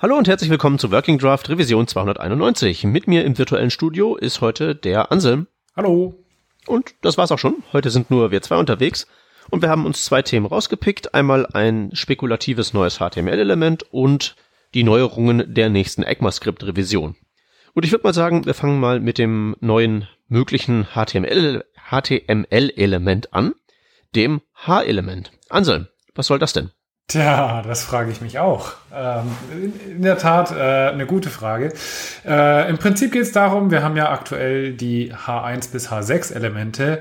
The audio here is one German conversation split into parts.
Hallo und herzlich willkommen zu Working Draft Revision 291. Mit mir im virtuellen Studio ist heute der Anselm. Hallo. Und das war's auch schon. Heute sind nur wir zwei unterwegs und wir haben uns zwei Themen rausgepickt. Einmal ein spekulatives neues HTML-Element und die Neuerungen der nächsten ECMAScript-Revision. Und ich würde mal sagen, wir fangen mal mit dem neuen möglichen HTML, HTML-Element an, dem H-Element. Anselm, was soll das denn? Tja, das frage ich mich auch. Ähm, in der Tat äh, eine gute Frage. Äh, Im Prinzip geht es darum, wir haben ja aktuell die H1 bis H6 Elemente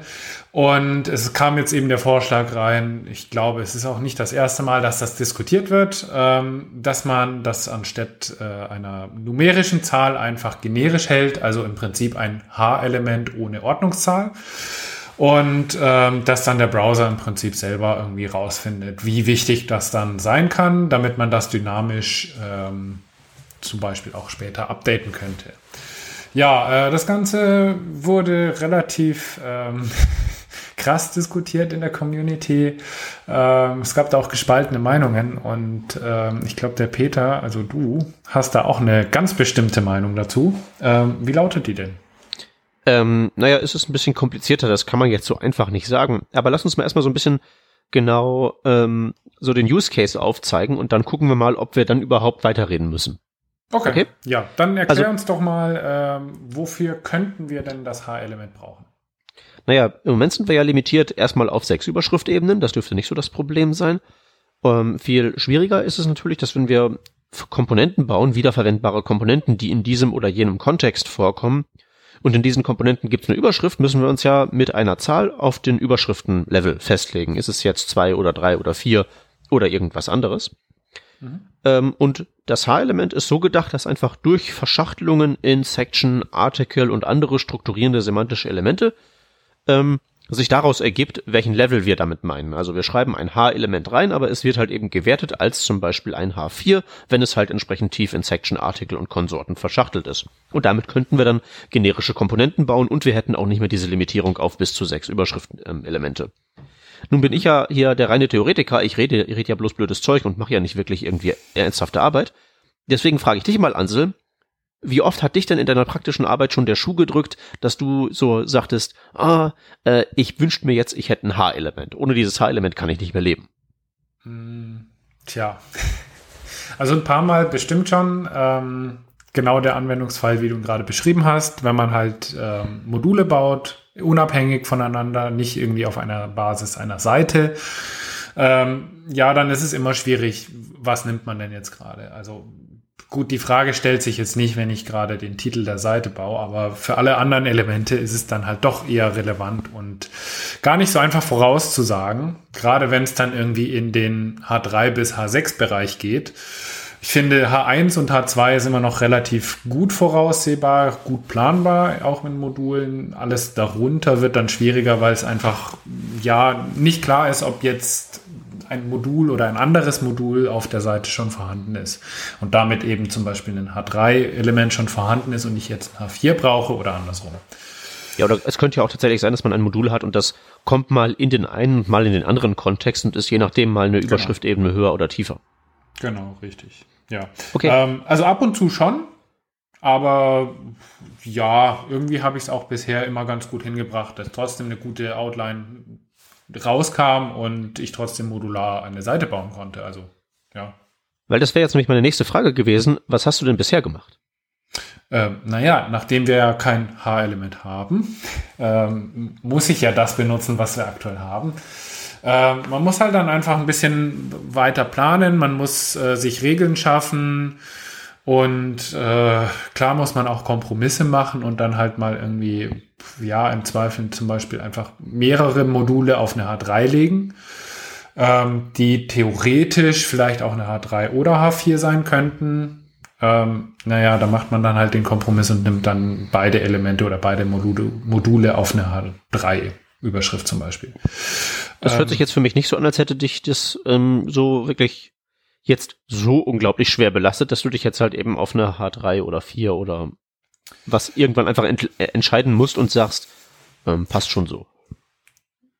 und es kam jetzt eben der Vorschlag rein, ich glaube, es ist auch nicht das erste Mal, dass das diskutiert wird, ähm, dass man das anstatt äh, einer numerischen Zahl einfach generisch hält, also im Prinzip ein H-Element ohne Ordnungszahl und ähm, dass dann der Browser im Prinzip selber irgendwie rausfindet, wie wichtig das dann sein kann, damit man das dynamisch ähm, zum Beispiel auch später updaten könnte. Ja, äh, das Ganze wurde relativ ähm, krass diskutiert in der Community. Ähm, es gab da auch gespaltene Meinungen und ähm, ich glaube, der Peter, also du, hast da auch eine ganz bestimmte Meinung dazu. Ähm, wie lautet die denn? Ähm, naja, es ist ein bisschen komplizierter, das kann man jetzt so einfach nicht sagen. Aber lass uns mal erstmal so ein bisschen genau ähm, so den Use Case aufzeigen und dann gucken wir mal, ob wir dann überhaupt weiterreden müssen. Okay. okay? Ja, dann erklär also, uns doch mal, ähm, wofür könnten wir denn das H-Element brauchen? Naja, im Moment sind wir ja limitiert erstmal auf sechs Überschriftebenen. Das dürfte nicht so das Problem sein. Ähm, viel schwieriger ist es natürlich, dass wenn wir Komponenten bauen, wiederverwendbare Komponenten, die in diesem oder jenem Kontext vorkommen, und in diesen Komponenten gibt es eine Überschrift, müssen wir uns ja mit einer Zahl auf den Überschriftenlevel festlegen. Ist es jetzt zwei oder drei oder vier oder irgendwas anderes? Mhm. Ähm, und das H-Element ist so gedacht, dass einfach durch Verschachtelungen in Section, Article und andere strukturierende semantische Elemente ähm, sich daraus ergibt, welchen Level wir damit meinen. Also wir schreiben ein H-Element rein, aber es wird halt eben gewertet als zum Beispiel ein H4, wenn es halt entsprechend tief in Section, Artikel und Konsorten verschachtelt ist. Und damit könnten wir dann generische Komponenten bauen und wir hätten auch nicht mehr diese Limitierung auf bis zu sechs Überschriftenelemente. Nun bin ich ja hier der reine Theoretiker, ich rede, ich rede ja bloß blödes Zeug und mache ja nicht wirklich irgendwie ernsthafte Arbeit. Deswegen frage ich dich mal, Ansel, wie oft hat dich denn in deiner praktischen Arbeit schon der Schuh gedrückt, dass du so sagtest, ah, äh, ich wünschte mir jetzt, ich hätte ein H-Element. Ohne dieses H-Element kann ich nicht mehr leben. Hm, tja. Also ein paar Mal bestimmt schon. Ähm, genau der Anwendungsfall, wie du gerade beschrieben hast, wenn man halt ähm, Module baut, unabhängig voneinander, nicht irgendwie auf einer Basis einer Seite. Ähm, ja, dann ist es immer schwierig, was nimmt man denn jetzt gerade? Also Gut, die Frage stellt sich jetzt nicht, wenn ich gerade den Titel der Seite baue, aber für alle anderen Elemente ist es dann halt doch eher relevant und gar nicht so einfach vorauszusagen, gerade wenn es dann irgendwie in den H3 bis H6 Bereich geht. Ich finde, H1 und H2 ist immer noch relativ gut voraussehbar, gut planbar, auch mit Modulen. Alles darunter wird dann schwieriger, weil es einfach, ja, nicht klar ist, ob jetzt ein Modul oder ein anderes Modul auf der Seite schon vorhanden ist und damit eben zum Beispiel ein H3-Element schon vorhanden ist und ich jetzt ein H4 brauche oder andersrum. Ja, oder es könnte ja auch tatsächlich sein, dass man ein Modul hat und das kommt mal in den einen und mal in den anderen Kontext und ist je nachdem mal eine genau. Überschriftebene höher oder tiefer. Genau, richtig. Ja. Okay. Ähm, also ab und zu schon, aber ja, irgendwie habe ich es auch bisher immer ganz gut hingebracht, dass trotzdem eine gute Outline rauskam und ich trotzdem modular eine Seite bauen konnte. Also, ja. Weil das wäre jetzt nämlich meine nächste Frage gewesen. Was hast du denn bisher gemacht? Ähm, naja, nachdem wir ja kein H-Element haben, ähm, muss ich ja das benutzen, was wir aktuell haben. Ähm, man muss halt dann einfach ein bisschen weiter planen, man muss äh, sich Regeln schaffen und äh, klar muss man auch Kompromisse machen und dann halt mal irgendwie ja, im Zweifel zum Beispiel einfach mehrere Module auf eine H3 legen, ähm, die theoretisch vielleicht auch eine H3 oder H4 sein könnten. Ähm, naja, da macht man dann halt den Kompromiss und nimmt dann beide Elemente oder beide Module, Module auf eine H3 Überschrift zum Beispiel. Das hört ähm, sich jetzt für mich nicht so an, als hätte dich das ähm, so wirklich jetzt so unglaublich schwer belastet, dass du dich jetzt halt eben auf eine H3 oder 4 oder was irgendwann einfach ent äh, entscheiden musst und sagst, ähm, passt schon so.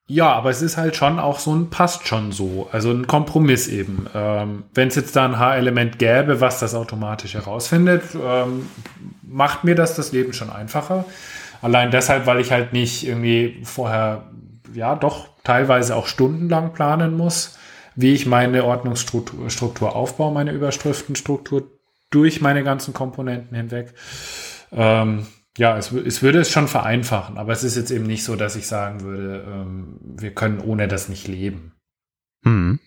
Ja, aber es ist halt schon auch so ein passt schon so, also ein Kompromiss eben. Ähm, Wenn es jetzt da ein H-Element gäbe, was das automatisch herausfindet, ähm, macht mir das das Leben schon einfacher. Allein deshalb, weil ich halt nicht irgendwie vorher, ja, doch teilweise auch stundenlang planen muss, wie ich meine Ordnungsstruktur Struktur aufbaue, meine Überschriftenstruktur durch meine ganzen Komponenten hinweg. Ähm, ja, es, es würde es schon vereinfachen, aber es ist jetzt eben nicht so, dass ich sagen würde, ähm, wir können ohne das nicht leben. Hm.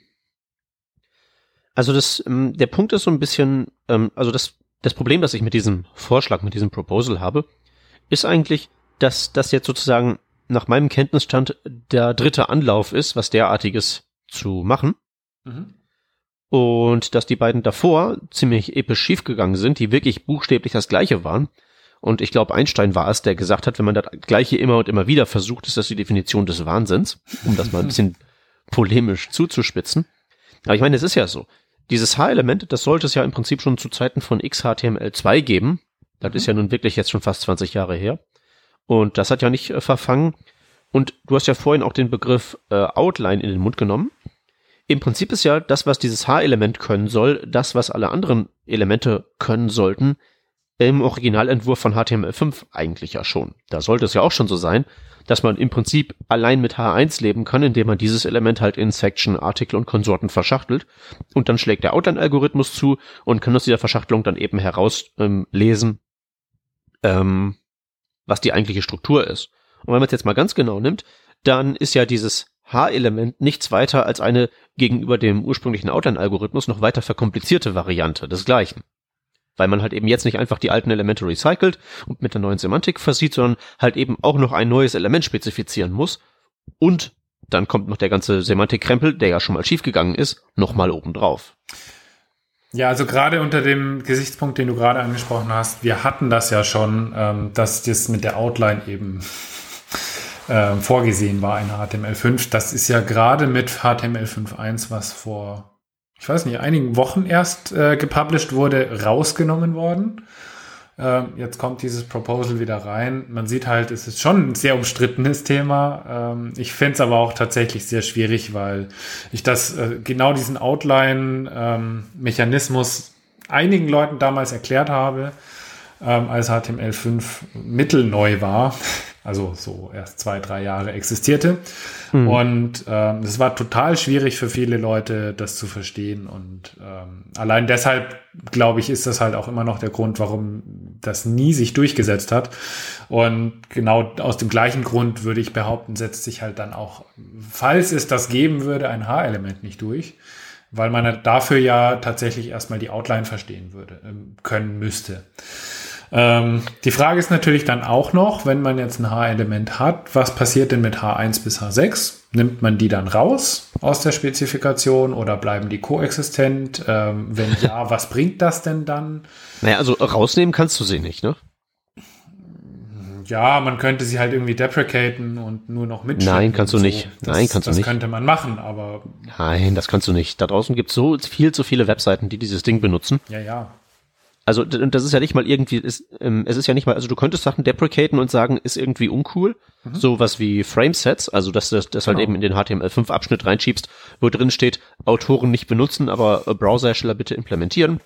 Also das, ähm, der Punkt ist so ein bisschen, ähm, also das, das Problem, das ich mit diesem Vorschlag, mit diesem Proposal habe, ist eigentlich, dass das jetzt sozusagen nach meinem Kenntnisstand der dritte Anlauf ist, was derartiges zu machen. Mhm. Und dass die beiden davor ziemlich episch schiefgegangen sind, die wirklich buchstäblich das gleiche waren. Und ich glaube, Einstein war es, der gesagt hat, wenn man das Gleiche immer und immer wieder versucht, ist das die Definition des Wahnsinns, um das mal ein bisschen polemisch zuzuspitzen. Aber ich meine, es ist ja so. Dieses H-Element, das sollte es ja im Prinzip schon zu Zeiten von XHTML2 geben. Das ist ja nun wirklich jetzt schon fast 20 Jahre her. Und das hat ja nicht äh, verfangen. Und du hast ja vorhin auch den Begriff äh, Outline in den Mund genommen. Im Prinzip ist ja das, was dieses H-Element können soll, das, was alle anderen Elemente können sollten, im Originalentwurf von HTML5 eigentlich ja schon. Da sollte es ja auch schon so sein, dass man im Prinzip allein mit H1 leben kann, indem man dieses Element halt in Section, Artikel und Konsorten verschachtelt. Und dann schlägt der Outline-Algorithmus zu und kann aus dieser Verschachtelung dann eben herauslesen, ähm, ähm, was die eigentliche Struktur ist. Und wenn man es jetzt mal ganz genau nimmt, dann ist ja dieses H-Element nichts weiter als eine gegenüber dem ursprünglichen Outline-Algorithmus noch weiter verkomplizierte Variante des gleichen weil man halt eben jetzt nicht einfach die alten Elemente recycelt und mit der neuen Semantik versieht, sondern halt eben auch noch ein neues Element spezifizieren muss. Und dann kommt noch der ganze Semantikkrempel, der ja schon mal schiefgegangen ist, nochmal obendrauf. Ja, also gerade unter dem Gesichtspunkt, den du gerade angesprochen hast, wir hatten das ja schon, ähm, dass das mit der Outline eben äh, vorgesehen war in HTML5. Das ist ja gerade mit HTML5.1, was vor ich weiß nicht, einigen Wochen erst äh, gepublished wurde, rausgenommen worden. Äh, jetzt kommt dieses Proposal wieder rein. Man sieht halt, es ist schon ein sehr umstrittenes Thema. Ähm, ich finde es aber auch tatsächlich sehr schwierig, weil ich das äh, genau diesen Outline-Mechanismus ähm, einigen Leuten damals erklärt habe, ähm, als HTML5 mittelneu war also so erst zwei, drei Jahre existierte. Mhm. Und ähm, es war total schwierig für viele Leute, das zu verstehen. Und ähm, allein deshalb, glaube ich, ist das halt auch immer noch der Grund, warum das nie sich durchgesetzt hat. Und genau aus dem gleichen Grund würde ich behaupten, setzt sich halt dann auch, falls es das geben würde, ein H-Element nicht durch. Weil man dafür ja tatsächlich erstmal die Outline verstehen würde, ähm, können müsste. Ähm, die Frage ist natürlich dann auch noch, wenn man jetzt ein H-Element hat, was passiert denn mit H1 bis H6? Nimmt man die dann raus aus der Spezifikation oder bleiben die koexistent? Ähm, wenn ja, was bringt das denn dann? Naja, also rausnehmen kannst du sie nicht, ne? Ja, man könnte sie halt irgendwie deprecaten und nur noch mitschicken. Nein, kannst du so. nicht. Das, Nein, kannst du nicht. Das könnte man machen, aber. Nein, das kannst du nicht. Da draußen gibt es so viel zu viele Webseiten, die dieses Ding benutzen. Ja, ja. Also das ist ja nicht mal irgendwie, ist, ähm, es ist ja nicht mal, also du könntest Sachen deprecaten und sagen, ist irgendwie uncool. Mhm. Sowas wie Framesets, also dass du das, das halt genau. eben in den HTML5-Abschnitt reinschiebst, wo drin steht, Autoren nicht benutzen, aber Browserhersteller bitte implementieren.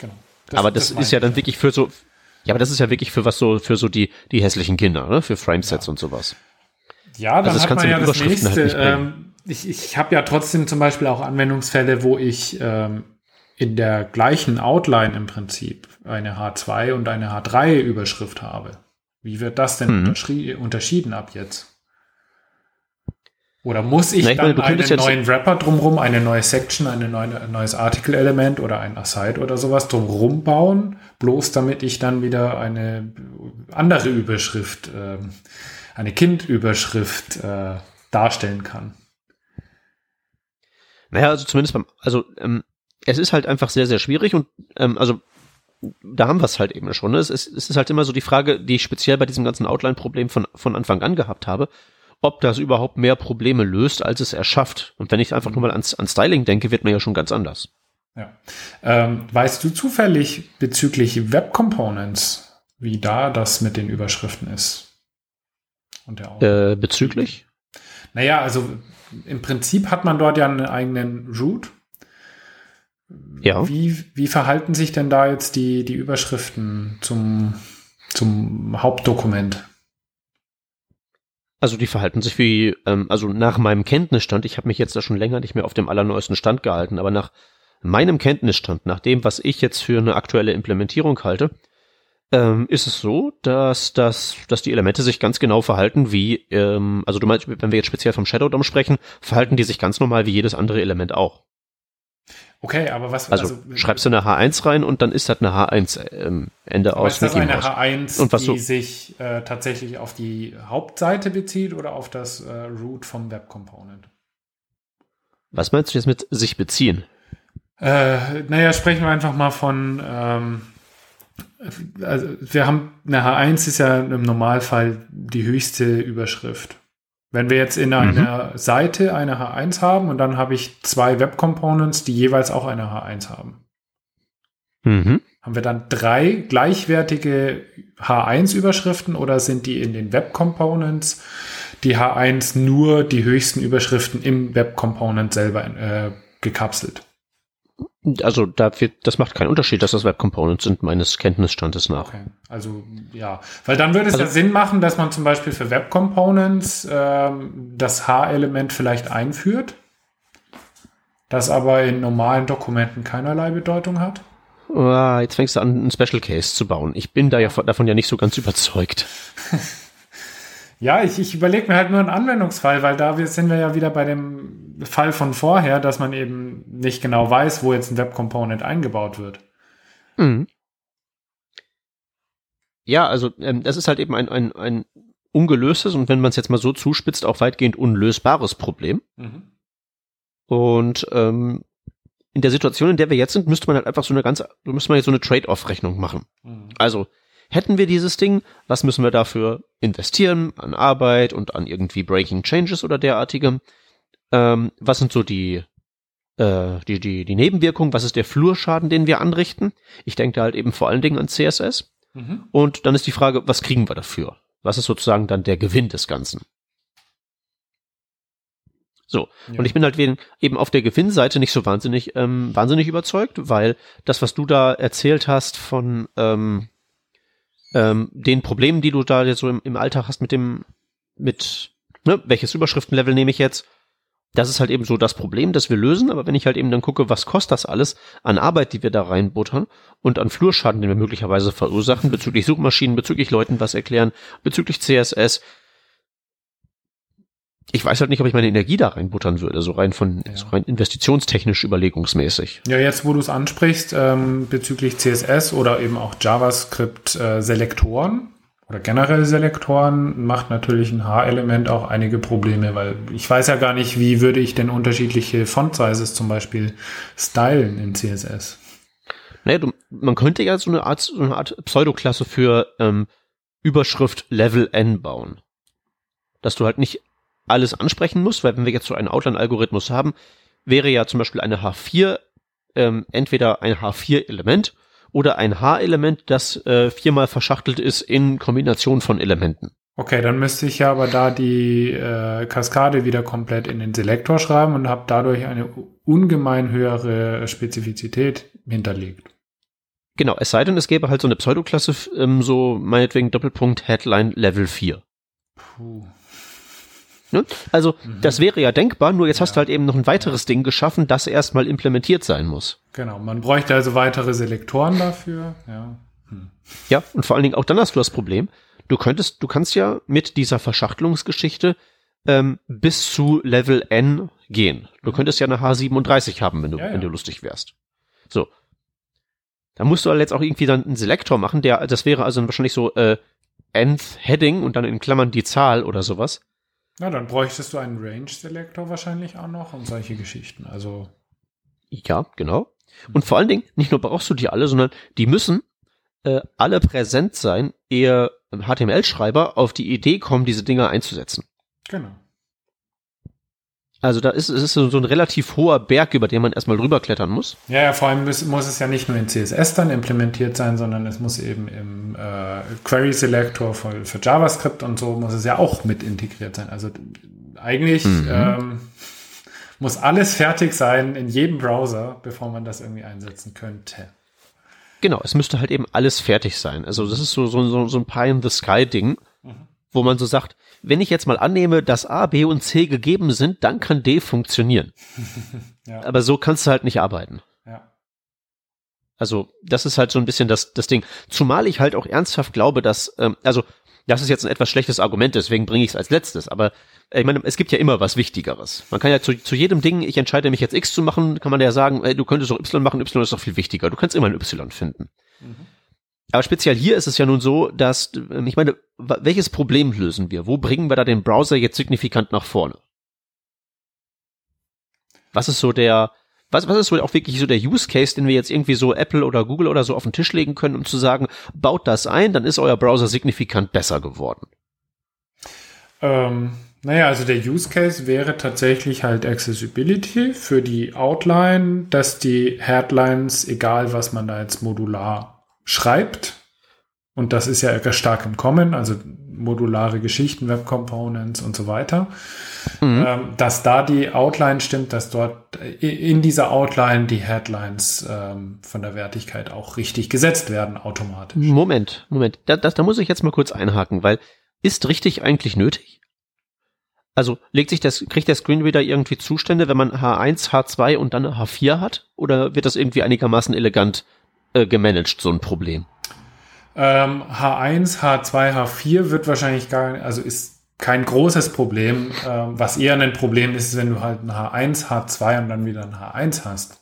Genau. Das, aber das, das ist ja dann wirklich für so, ja, aber das ist ja wirklich für was so, für so die, die hässlichen Kinder, ne? Für Framesets ja. und sowas. Ja, dann also hat man ja das halt nächste. Halt ich ich habe ja trotzdem zum Beispiel auch Anwendungsfälle, wo ich ähm, in der gleichen Outline im Prinzip eine H2 und eine H3 Überschrift habe. Wie wird das denn mhm. unterschieden ab jetzt? Oder muss ich Na, ich dann meine, einen neuen Wrapper drumherum, eine neue Section, eine neue, ein neues Artikelelement oder ein Aside oder sowas drumherum bauen, bloß damit ich dann wieder eine andere Überschrift, äh, eine Kindüberschrift äh, darstellen kann? Naja, also zumindest beim, also ähm, es ist halt einfach sehr, sehr schwierig und ähm, also da haben wir es halt eben schon. Ne? Es, ist, es ist halt immer so die Frage, die ich speziell bei diesem ganzen Outline-Problem von, von Anfang an gehabt habe, ob das überhaupt mehr Probleme löst, als es erschafft. Und wenn ich einfach nur mal ans, an Styling denke, wird man ja schon ganz anders. Ja. Ähm, weißt du zufällig bezüglich Web Components, wie da das mit den Überschriften ist? Und der äh, bezüglich? Naja, also im Prinzip hat man dort ja einen eigenen Root. Ja. Wie, wie verhalten sich denn da jetzt die, die Überschriften zum, zum Hauptdokument? Also die verhalten sich wie, ähm, also nach meinem Kenntnisstand, ich habe mich jetzt da schon länger nicht mehr auf dem allerneuesten Stand gehalten, aber nach meinem Kenntnisstand, nach dem, was ich jetzt für eine aktuelle Implementierung halte, ähm, ist es so, dass, dass, dass die Elemente sich ganz genau verhalten wie, ähm, also du meinst, wenn wir jetzt speziell vom Shadow DOM sprechen, verhalten die sich ganz normal wie jedes andere Element auch. Okay, aber was also, also schreibst du eine H1 rein und dann ist das eine H1 ähm, Ende aus. Ist das eine H1, und was die so, sich äh, tatsächlich auf die Hauptseite bezieht oder auf das äh, Root vom Web Component? Was meinst du jetzt mit sich beziehen? Äh, naja, sprechen wir einfach mal von ähm, also wir haben eine H1 ist ja im Normalfall die höchste Überschrift. Wenn wir jetzt in einer mhm. Seite eine H1 haben und dann habe ich zwei Web Components, die jeweils auch eine H1 haben. Mhm. Haben wir dann drei gleichwertige H1-Überschriften oder sind die in den Web Components die H1 nur die höchsten Überschriften im Web Component selber äh, gekapselt? Also da wird, das macht keinen Unterschied, dass das Web Components sind, meines Kenntnisstandes nach. Okay. Also ja, weil dann würde es also, ja Sinn machen, dass man zum Beispiel für Web Components ähm, das H-Element vielleicht einführt, das aber in normalen Dokumenten keinerlei Bedeutung hat. Ah, jetzt fängst du an, einen Special Case zu bauen. Ich bin da ja davon ja nicht so ganz überzeugt. Ja, ich, ich überlege mir halt nur einen Anwendungsfall, weil da sind wir ja wieder bei dem Fall von vorher, dass man eben nicht genau weiß, wo jetzt ein Web Component eingebaut wird. Mhm. Ja, also ähm, das ist halt eben ein, ein, ein ungelöstes und wenn man es jetzt mal so zuspitzt, auch weitgehend unlösbares Problem. Mhm. Und ähm, in der Situation, in der wir jetzt sind, müsste man halt einfach so eine ganz, müsste man jetzt so eine Trade-off-Rechnung machen. Mhm. Also Hätten wir dieses Ding, was müssen wir dafür investieren an Arbeit und an irgendwie Breaking Changes oder derartigem? Ähm, was sind so die, äh, die, die, die Nebenwirkungen? Was ist der Flurschaden, den wir anrichten? Ich denke da halt eben vor allen Dingen an CSS. Mhm. Und dann ist die Frage, was kriegen wir dafür? Was ist sozusagen dann der Gewinn des Ganzen? So, ja. und ich bin halt eben auf der Gewinnseite nicht so wahnsinnig, ähm, wahnsinnig überzeugt, weil das, was du da erzählt hast von, ähm, ähm, den Problemen, die du da jetzt so im, im Alltag hast mit dem, mit, ne, welches Überschriftenlevel nehme ich jetzt? Das ist halt eben so das Problem, das wir lösen, aber wenn ich halt eben dann gucke, was kostet das alles an Arbeit, die wir da reinbuttern und an Flurschaden, den wir möglicherweise verursachen, bezüglich Suchmaschinen, bezüglich Leuten was erklären, bezüglich CSS, ich weiß halt nicht, ob ich meine Energie da reinbuttern würde, so rein von ja. so rein investitionstechnisch überlegungsmäßig. Ja, jetzt wo du es ansprichst, ähm, bezüglich CSS oder eben auch JavaScript-Selektoren äh, oder generell Selektoren, macht natürlich ein H-Element auch einige Probleme, weil ich weiß ja gar nicht, wie würde ich denn unterschiedliche Font-Sizes zum Beispiel stylen in CSS. Naja, du, man könnte ja so eine Art, so eine Art Pseudoklasse für ähm, Überschrift Level N bauen. Dass du halt nicht alles ansprechen muss, weil wenn wir jetzt so einen Outline-Algorithmus haben, wäre ja zum Beispiel eine H4 ähm, entweder ein H4-Element oder ein H-Element, das äh, viermal verschachtelt ist in Kombination von Elementen. Okay, dann müsste ich ja aber da die äh, Kaskade wieder komplett in den Selektor schreiben und habe dadurch eine ungemein höhere Spezifizität hinterlegt. Genau, es sei denn, es gäbe halt so eine Pseudoklasse, ähm, so meinetwegen Doppelpunkt Headline Level 4. Puh. Ne? Also mhm. das wäre ja denkbar, nur jetzt ja. hast du halt eben noch ein weiteres Ding geschaffen, das erstmal implementiert sein muss. Genau, man bräuchte also weitere Selektoren dafür. Ja. Hm. ja, und vor allen Dingen auch dann hast du das Problem, du könntest, du kannst ja mit dieser Verschachtelungsgeschichte ähm, bis zu Level N gehen. Du mhm. könntest ja eine H37 haben, wenn du, ja, ja. wenn du lustig wärst. So. Da musst du halt jetzt auch irgendwie dann einen Selektor machen, der, das wäre also wahrscheinlich so äh, Nth Heading und dann in Klammern die Zahl oder sowas. Na, dann bräuchtest du einen Range-Selektor wahrscheinlich auch noch und solche Geschichten. Also. Ja, genau. Und vor allen Dingen, nicht nur brauchst du die alle, sondern die müssen äh, alle präsent sein, ehe HTML-Schreiber auf die Idee kommen, diese Dinger einzusetzen. Genau. Also da ist es ist so ein relativ hoher Berg, über den man erstmal drüber klettern muss. Ja, ja vor allem muss, muss, es ja nicht nur in CSS dann implementiert sein, sondern es muss eben im äh, Query Selector für, für, JavaScript und so muss es ja auch mit integriert sein. Also eigentlich mhm. ähm, muss alles fertig sein in jedem Browser, bevor man das irgendwie einsetzen könnte. Genau, es müsste halt eben alles fertig sein. Also das ist so, so, so, so ein Pie-in-the-Sky-Ding, mhm. wo man so sagt, wenn ich jetzt mal annehme, dass A, B und C gegeben sind, dann kann D funktionieren. ja. Aber so kannst du halt nicht arbeiten. Ja. Also das ist halt so ein bisschen das, das Ding. Zumal ich halt auch ernsthaft glaube, dass, ähm, also das ist jetzt ein etwas schlechtes Argument, deswegen bringe ich es als letztes. Aber ich meine, es gibt ja immer was Wichtigeres. Man kann ja zu, zu jedem Ding, ich entscheide mich jetzt X zu machen, kann man ja sagen, ey, du könntest auch Y machen, Y ist doch viel wichtiger. Du kannst immer ein Y finden. Mhm. Aber speziell hier ist es ja nun so, dass, ich meine, welches Problem lösen wir? Wo bringen wir da den Browser jetzt signifikant nach vorne? Was ist so der, was, was ist so auch wirklich so der Use Case, den wir jetzt irgendwie so Apple oder Google oder so auf den Tisch legen können, um zu sagen, baut das ein, dann ist euer Browser signifikant besser geworden? Ähm, naja, also der Use Case wäre tatsächlich halt Accessibility für die Outline, dass die Headlines, egal was man da jetzt modular schreibt, und das ist ja stark im Kommen, also modulare Geschichten, Web Components und so weiter, mhm. ähm, dass da die Outline stimmt, dass dort in dieser Outline die Headlines ähm, von der Wertigkeit auch richtig gesetzt werden automatisch. Moment, Moment, da, das, da muss ich jetzt mal kurz einhaken, weil ist richtig eigentlich nötig? Also legt sich das, kriegt der Screenreader irgendwie Zustände, wenn man H1, H2 und dann H4 hat? Oder wird das irgendwie einigermaßen elegant äh, gemanagt, so ein Problem? Ähm, H1, H2, H4 wird wahrscheinlich gar, also ist kein großes Problem. Ähm, was eher ein Problem ist, wenn du halt ein H1, H2 und dann wieder ein H1 hast.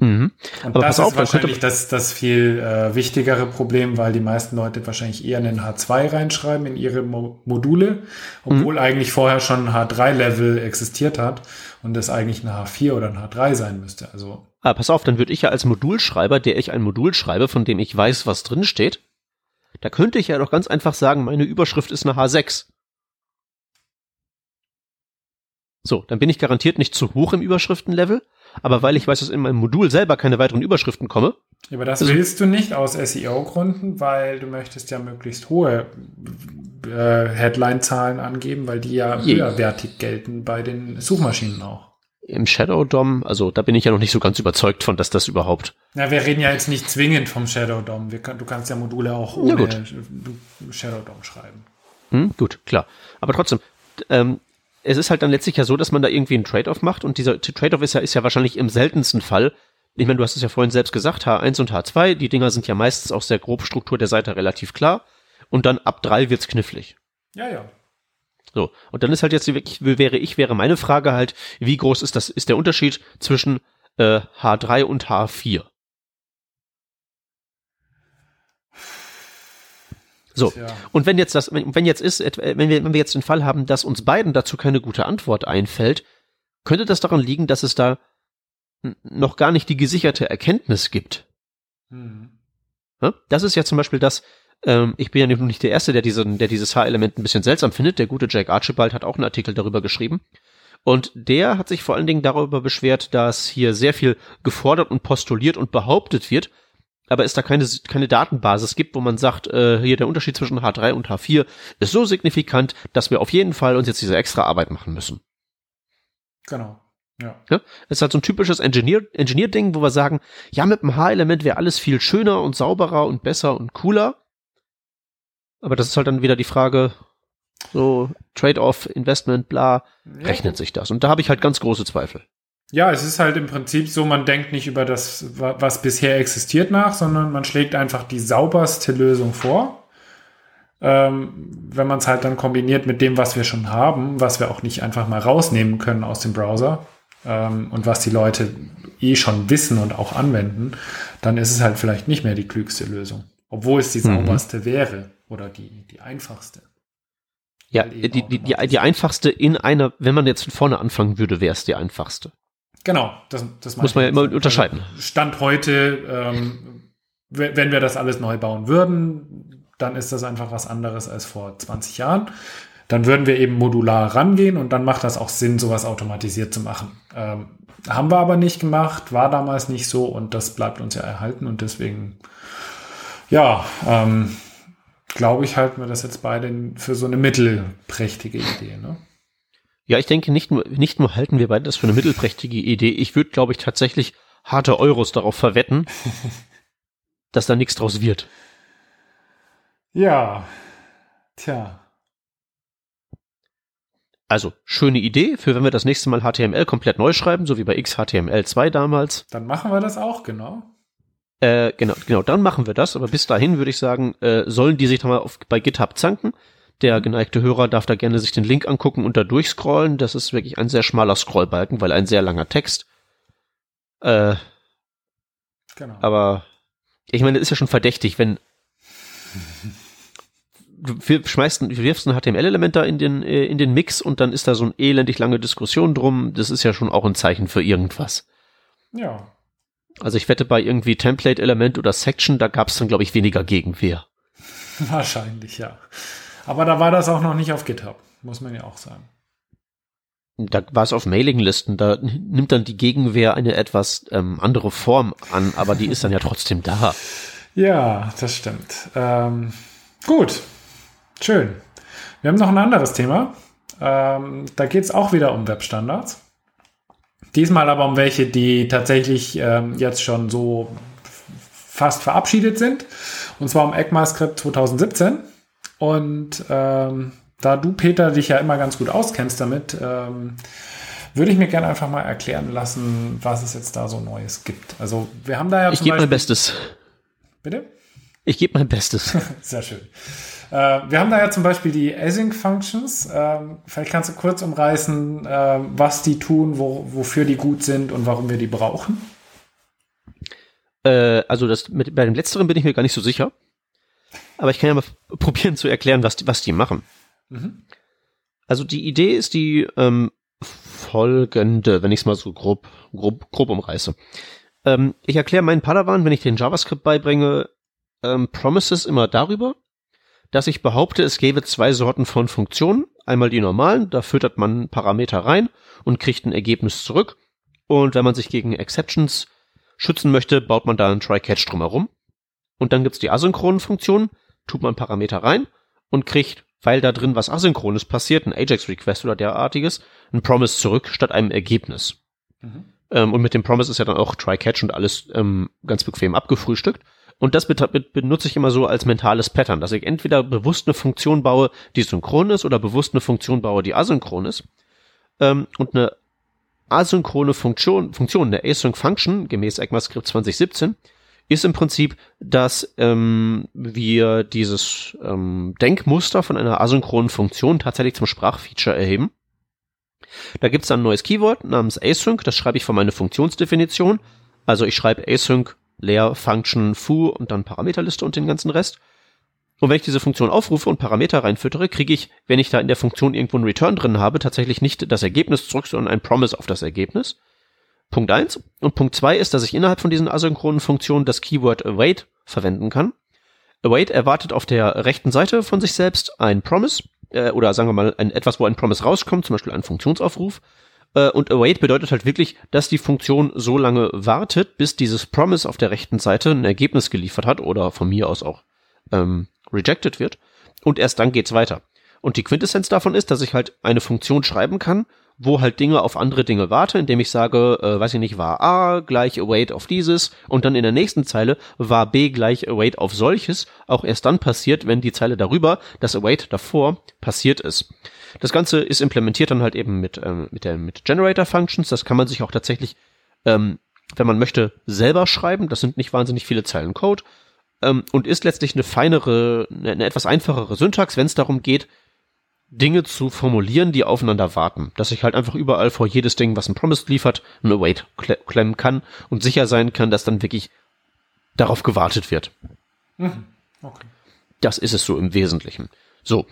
Mhm. Und Aber das ist auf, wahrscheinlich das, das viel äh, wichtigere Problem, weil die meisten Leute wahrscheinlich eher einen H2 reinschreiben in ihre Mo Module, obwohl mhm. eigentlich vorher schon ein H3-Level existiert hat und das eigentlich ein H4 oder ein H3 sein müsste. Also Ah, pass auf, dann würde ich ja als Modulschreiber, der ich ein Modul schreibe, von dem ich weiß, was drin steht, da könnte ich ja doch ganz einfach sagen, meine Überschrift ist eine H6. So, dann bin ich garantiert nicht zu hoch im Überschriftenlevel, aber weil ich weiß, dass in meinem Modul selber keine weiteren Überschriften komme. Ja, aber das also, willst du nicht aus SEO-Gründen, weil du möchtest ja möglichst hohe äh, Headline-Zahlen angeben, weil die ja höherwertig gelten bei den Suchmaschinen auch im Shadow DOM, also da bin ich ja noch nicht so ganz überzeugt von, dass das überhaupt. Ja, wir reden ja jetzt nicht zwingend vom Shadow DOM. Wir, du kannst ja Module auch ohne Shadow DOM schreiben. Hm, gut, klar. Aber trotzdem, ähm, es ist halt dann letztlich ja so, dass man da irgendwie einen Trade-off macht und dieser Trade-off ist ja, ist ja wahrscheinlich im seltensten Fall. Ich meine, du hast es ja vorhin selbst gesagt, H1 und H2, die Dinger sind ja meistens auch sehr grob Struktur der Seite relativ klar. Und dann ab drei wird's knifflig. Ja, ja. So, und dann ist halt jetzt wirklich, wäre ich, wäre meine Frage halt, wie groß ist das, ist der Unterschied zwischen äh, H3 und H4? So, ja. und wenn jetzt das, wenn jetzt ist, wenn wir, wenn wir jetzt den Fall haben, dass uns beiden dazu keine gute Antwort einfällt, könnte das daran liegen, dass es da noch gar nicht die gesicherte Erkenntnis gibt. Mhm. Das ist ja zum Beispiel das, ähm, ich bin ja nicht der Erste, der, diesen, der dieses H-Element ein bisschen seltsam findet. Der gute Jack Archibald hat auch einen Artikel darüber geschrieben. Und der hat sich vor allen Dingen darüber beschwert, dass hier sehr viel gefordert und postuliert und behauptet wird, aber es da keine, keine Datenbasis gibt, wo man sagt, äh, hier der Unterschied zwischen H3 und H4 ist so signifikant, dass wir auf jeden Fall uns jetzt diese extra Arbeit machen müssen. Genau. Ja. ja. Es ist halt so ein typisches Engineer-Ding, Engineer wo wir sagen, ja, mit dem H-Element wäre alles viel schöner und sauberer und besser und cooler. Aber das ist halt dann wieder die Frage, so Trade-off, Investment, bla, ja. rechnet sich das? Und da habe ich halt ganz große Zweifel. Ja, es ist halt im Prinzip so, man denkt nicht über das, was bisher existiert nach, sondern man schlägt einfach die sauberste Lösung vor. Ähm, wenn man es halt dann kombiniert mit dem, was wir schon haben, was wir auch nicht einfach mal rausnehmen können aus dem Browser ähm, und was die Leute eh schon wissen und auch anwenden, dann ist es halt vielleicht nicht mehr die klügste Lösung. Obwohl es die mhm. sauberste mhm. wäre oder die, die einfachste. Ja, die, die, die, die einfachste in einer, wenn man jetzt vorne anfangen würde, wäre es die einfachste. Genau, das, das muss man ja immer unterscheiden. Stand heute, ähm, wenn wir das alles neu bauen würden, dann ist das einfach was anderes als vor 20 Jahren. Dann würden wir eben modular rangehen und dann macht das auch Sinn, sowas automatisiert zu machen. Ähm, haben wir aber nicht gemacht, war damals nicht so und das bleibt uns ja erhalten und deswegen, ja, ähm, glaube ich, halten wir das jetzt beide für so eine mittelprächtige Idee. Ne? Ja, ich denke, nicht nur, nicht nur halten wir beide das für eine mittelprächtige Idee. Ich würde, glaube ich, tatsächlich harte Euros darauf verwetten, dass da nichts draus wird. Ja, tja. Also, schöne Idee für wenn wir das nächste Mal HTML komplett neu schreiben, so wie bei XHTML2 damals. Dann machen wir das auch, genau. Äh, genau, genau, dann machen wir das. Aber bis dahin würde ich sagen, äh, sollen die sich doch mal auf, bei GitHub zanken. Der geneigte Hörer darf da gerne sich den Link angucken und da durchscrollen. Das ist wirklich ein sehr schmaler Scrollbalken, weil ein sehr langer Text. Äh, genau. Aber ich meine, das ist ja schon verdächtig, wenn du schmeißt, du wirfst ein HTML-Element da in den, äh, in den Mix und dann ist da so eine elendig lange Diskussion drum. Das ist ja schon auch ein Zeichen für irgendwas. Ja. Also ich wette bei irgendwie Template-Element oder Section, da gab es dann, glaube ich, weniger Gegenwehr. Wahrscheinlich, ja. Aber da war das auch noch nicht auf GitHub, muss man ja auch sagen. Da war es auf Mailinglisten, da nimmt dann die Gegenwehr eine etwas ähm, andere Form an, aber die ist dann ja trotzdem da. Ja, das stimmt. Ähm, gut, schön. Wir haben noch ein anderes Thema. Ähm, da geht es auch wieder um Webstandards. Diesmal aber um welche, die tatsächlich ähm, jetzt schon so fast verabschiedet sind. Und zwar um ECMAScript 2017. Und ähm, da du, Peter, dich ja immer ganz gut auskennst damit, ähm, würde ich mir gerne einfach mal erklären lassen, was es jetzt da so Neues gibt. Also wir haben da ja. Ich gebe mein Bestes. Bitte? Ich gebe mein Bestes. Sehr schön. Äh, wir haben da ja zum Beispiel die Async Functions. Ähm, vielleicht kannst du kurz umreißen, äh, was die tun, wo, wofür die gut sind und warum wir die brauchen. Äh, also das mit, bei dem letzteren bin ich mir gar nicht so sicher. Aber ich kann ja mal probieren zu erklären, was die, was die machen. Mhm. Also die Idee ist die ähm, folgende, wenn ich es mal so grob, grob, grob umreiße. Ähm, ich erkläre meinen Padawan, wenn ich den JavaScript beibringe, ähm, Promises immer darüber, dass ich behaupte, es gäbe zwei Sorten von Funktionen. Einmal die normalen, da füttert man Parameter rein und kriegt ein Ergebnis zurück. Und wenn man sich gegen Exceptions schützen möchte, baut man da einen Try-Catch drumherum. Und dann gibt's die asynchronen Funktionen, tut man Parameter rein und kriegt, weil da drin was Asynchrones passiert, ein Ajax-Request oder derartiges, ein Promise zurück statt einem Ergebnis. Mhm. Ähm, und mit dem Promise ist ja dann auch Try-Catch und alles ähm, ganz bequem abgefrühstückt. Und das benutze ich immer so als mentales Pattern, dass ich entweder bewusst eine Funktion baue, die synchron ist, oder bewusst eine Funktion baue, die asynchron ist. Ähm, und eine asynchrone Funktion, Funktion, eine Async Function, gemäß ECMAScript 2017, ist im Prinzip, dass ähm, wir dieses ähm, Denkmuster von einer asynchronen Funktion tatsächlich zum Sprachfeature erheben. Da gibt's dann ein neues Keyword namens async, das schreibe ich von meiner Funktionsdefinition. Also ich schreibe async leer Function foo und dann Parameterliste und den ganzen Rest. Und wenn ich diese Funktion aufrufe und Parameter reinfüttere, kriege ich, wenn ich da in der Funktion irgendwo einen Return drin habe, tatsächlich nicht das Ergebnis zurück, sondern ein Promise auf das Ergebnis. Punkt eins Und Punkt zwei ist, dass ich innerhalb von diesen asynchronen Funktionen das Keyword await verwenden kann. Await erwartet auf der rechten Seite von sich selbst ein Promise, äh, oder sagen wir mal ein, etwas, wo ein Promise rauskommt, zum Beispiel ein Funktionsaufruf. Äh, und await bedeutet halt wirklich, dass die Funktion so lange wartet, bis dieses Promise auf der rechten Seite ein Ergebnis geliefert hat oder von mir aus auch ähm, rejected wird. Und erst dann geht's weiter. Und die Quintessenz davon ist, dass ich halt eine Funktion schreiben kann, wo halt Dinge auf andere Dinge warte, indem ich sage, äh, weiß ich nicht, war A gleich await auf dieses und dann in der nächsten Zeile war B gleich await auf solches, auch erst dann passiert, wenn die Zeile darüber, das await davor, passiert ist. Das Ganze ist implementiert dann halt eben mit, ähm, mit, der, mit Generator Functions. Das kann man sich auch tatsächlich, ähm, wenn man möchte, selber schreiben. Das sind nicht wahnsinnig viele Zeilen Code. Ähm, und ist letztlich eine feinere, eine, eine etwas einfachere Syntax, wenn es darum geht, Dinge zu formulieren, die aufeinander warten. Dass ich halt einfach überall vor jedes Ding, was ein Promise liefert, ein Await klemmen kann und sicher sein kann, dass dann wirklich darauf gewartet wird. Mhm. Okay. Das ist es so im Wesentlichen. So,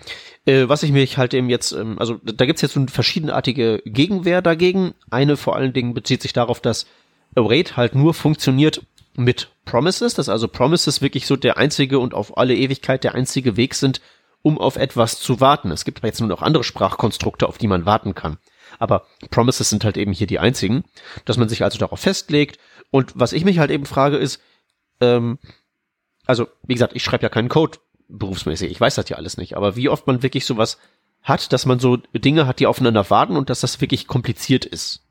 äh, was ich mich halt eben jetzt, ähm, also da gibt's jetzt so eine verschiedenartige Gegenwehr dagegen. Eine vor allen Dingen bezieht sich darauf, dass Await halt nur funktioniert mit Promises, dass also Promises wirklich so der einzige und auf alle Ewigkeit der einzige Weg sind, um auf etwas zu warten. Es gibt aber jetzt nur noch andere Sprachkonstrukte, auf die man warten kann. Aber Promises sind halt eben hier die einzigen, dass man sich also darauf festlegt. Und was ich mich halt eben frage ist, ähm, also wie gesagt, ich schreibe ja keinen Code berufsmäßig. Ich weiß das ja alles nicht. Aber wie oft man wirklich sowas hat, dass man so Dinge hat, die aufeinander warten und dass das wirklich kompliziert ist.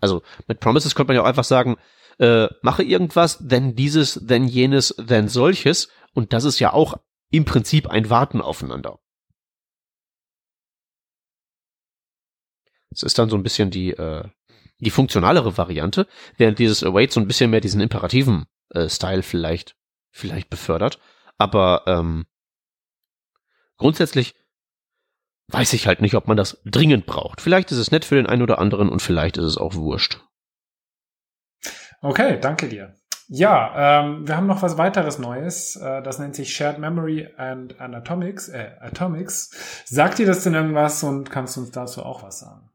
Also mit Promises könnte man ja auch einfach sagen, äh, mache irgendwas, then dieses, then jenes, then solches. Und das ist ja auch im Prinzip ein Warten aufeinander. Es ist dann so ein bisschen die, äh, die funktionalere Variante, während dieses Await so ein bisschen mehr diesen imperativen äh, Style vielleicht, vielleicht befördert. Aber ähm, grundsätzlich weiß ich halt nicht, ob man das dringend braucht. Vielleicht ist es nett für den einen oder anderen und vielleicht ist es auch wurscht. Okay, danke dir. Ja, ähm, wir haben noch was weiteres Neues. Äh, das nennt sich Shared Memory and Anatomics. Äh, Atomics. Sagt dir das denn irgendwas und kannst du uns dazu auch was sagen?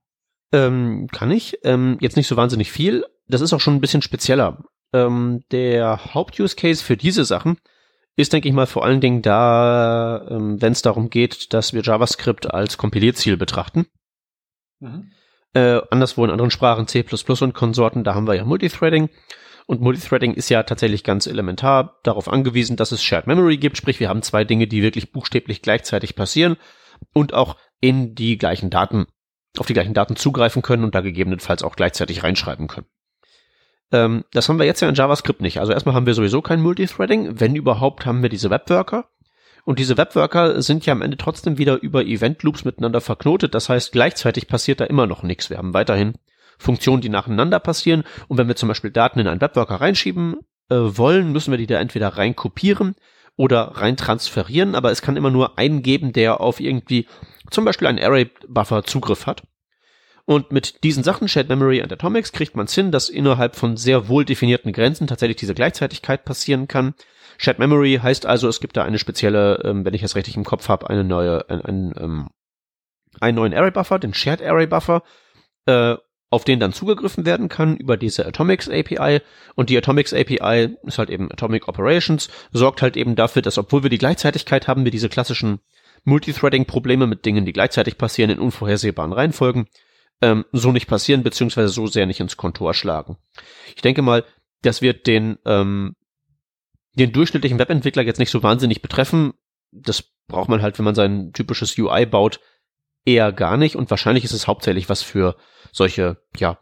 Ähm, kann ich. Ähm, jetzt nicht so wahnsinnig viel. Das ist auch schon ein bisschen spezieller. Ähm, der Haupt-Use-Case für diese Sachen ist, denke ich mal, vor allen Dingen da, ähm, wenn es darum geht, dass wir JavaScript als Kompilierziel betrachten. Mhm. Äh, anderswo in anderen Sprachen, C++ und Konsorten, da haben wir ja Multithreading. Und Multithreading ist ja tatsächlich ganz elementar darauf angewiesen, dass es Shared Memory gibt, sprich wir haben zwei Dinge, die wirklich buchstäblich gleichzeitig passieren und auch in die gleichen Daten, auf die gleichen Daten zugreifen können und da gegebenenfalls auch gleichzeitig reinschreiben können. Ähm, das haben wir jetzt ja in JavaScript nicht. Also erstmal haben wir sowieso kein Multithreading. Wenn überhaupt, haben wir diese Webworker. Und diese Webworker sind ja am Ende trotzdem wieder über Event Loops miteinander verknotet. Das heißt, gleichzeitig passiert da immer noch nichts. Wir haben weiterhin Funktionen, die nacheinander passieren. Und wenn wir zum Beispiel Daten in einen Webworker reinschieben äh, wollen, müssen wir die da entweder rein kopieren oder rein transferieren. Aber es kann immer nur einen geben, der auf irgendwie zum Beispiel einen Array-Buffer Zugriff hat. Und mit diesen Sachen, Shared Memory und Atomics, kriegt man es hin, dass innerhalb von sehr wohl definierten Grenzen tatsächlich diese Gleichzeitigkeit passieren kann. Shared Memory heißt also, es gibt da eine spezielle, ähm, wenn ich es richtig im Kopf habe, eine neue, ein, ein, ähm, einen neuen Array Buffer, den Shared Array Buffer, äh, auf den dann zugegriffen werden kann über diese Atomics API. Und die Atomics API ist halt eben Atomic Operations, sorgt halt eben dafür, dass obwohl wir die Gleichzeitigkeit haben, wir diese klassischen Multithreading-Probleme mit Dingen, die gleichzeitig passieren in unvorhersehbaren Reihenfolgen, ähm, so nicht passieren, beziehungsweise so sehr nicht ins Kontor schlagen. Ich denke mal, das wird den, ähm, den durchschnittlichen Webentwickler jetzt nicht so wahnsinnig betreffen. Das braucht man halt, wenn man sein typisches UI baut, eher gar nicht. Und wahrscheinlich ist es hauptsächlich was für solche, ja,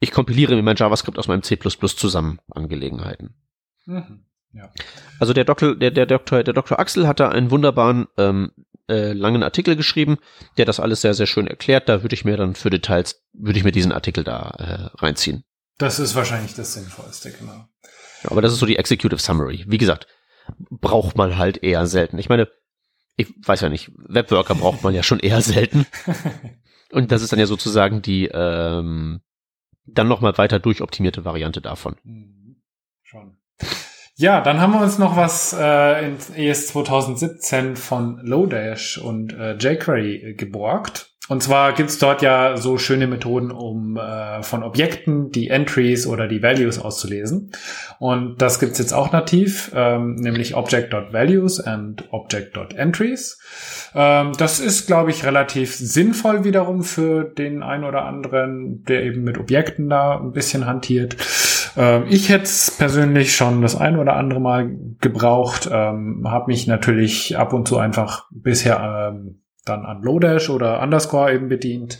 ich kompiliere mir mein JavaScript aus meinem C++ zusammen Angelegenheiten. Mhm, ja. Also der Doktor, der, der Doktor, der Doktor Axel hat da einen wunderbaren ähm, äh, langen Artikel geschrieben, der das alles sehr, sehr schön erklärt. Da würde ich mir dann für Details, würde ich mir diesen Artikel da äh, reinziehen. Das ist wahrscheinlich das Sinnvollste, genau. Ja, aber das ist so die Executive Summary. Wie gesagt, braucht man halt eher selten. Ich meine, ich weiß ja nicht, Webworker braucht man ja schon eher selten. Und das ist dann ja sozusagen die ähm, dann nochmal weiter durchoptimierte Variante davon. Mhm. Schon. Ja, dann haben wir uns noch was äh, in ES 2017 von Lodash und äh, jQuery geborgt. Und zwar gibt's dort ja so schöne Methoden, um äh, von Objekten die Entries oder die Values auszulesen. Und das gibt's jetzt auch nativ, ähm, nämlich Object.values and Object.entries. Ähm, das ist, glaube ich, relativ sinnvoll wiederum für den einen oder anderen, der eben mit Objekten da ein bisschen hantiert. Ähm, ich hätte persönlich schon das ein oder andere Mal gebraucht, ähm, habe mich natürlich ab und zu einfach bisher ähm, dann an Lodash oder Underscore eben bedient.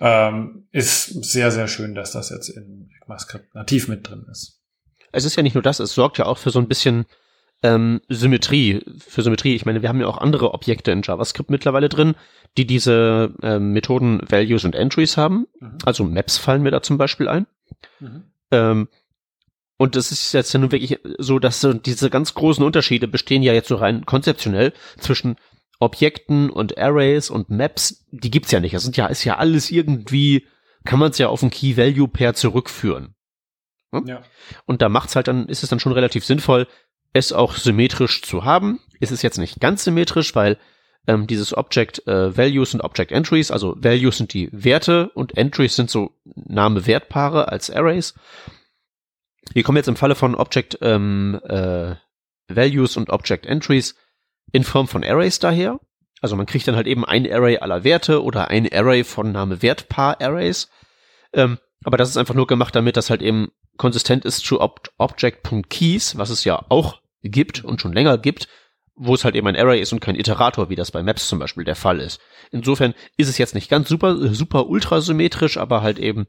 Ähm, ist sehr, sehr schön, dass das jetzt in ECMAScript nativ mit drin ist. Es ist ja nicht nur das, es sorgt ja auch für so ein bisschen ähm, Symmetrie. Für Symmetrie, ich meine, wir haben ja auch andere Objekte in JavaScript mittlerweile drin, die diese ähm, Methoden Values und Entries haben. Mhm. Also Maps fallen mir da zum Beispiel ein. Mhm. Ähm, und das ist jetzt ja nun wirklich so, dass so diese ganz großen Unterschiede bestehen ja jetzt so rein konzeptionell zwischen Objekten und Arrays und Maps, die gibt's ja nicht. Das sind ja, ist ja alles irgendwie, kann man es ja auf ein Key-Value-Pair zurückführen. Hm? Ja. Und da macht's halt dann, ist es dann schon relativ sinnvoll, es auch symmetrisch zu haben. Ist es jetzt nicht ganz symmetrisch, weil ähm, dieses Object äh, Values und Object Entries, also Values sind die Werte und Entries sind so Name-Wertpaare als Arrays. Wir kommen jetzt im Falle von Object ähm, äh, Values und Object Entries in Form von Arrays daher. Also man kriegt dann halt eben ein Array aller Werte oder ein Array von Name-Wertpaar Arrays. Ähm, aber das ist einfach nur gemacht, damit das halt eben konsistent ist zu Ob Object.keys, was es ja auch gibt und schon länger gibt, wo es halt eben ein Array ist und kein Iterator, wie das bei Maps zum Beispiel der Fall ist. Insofern ist es jetzt nicht ganz super, super ultrasymmetrisch, aber halt eben,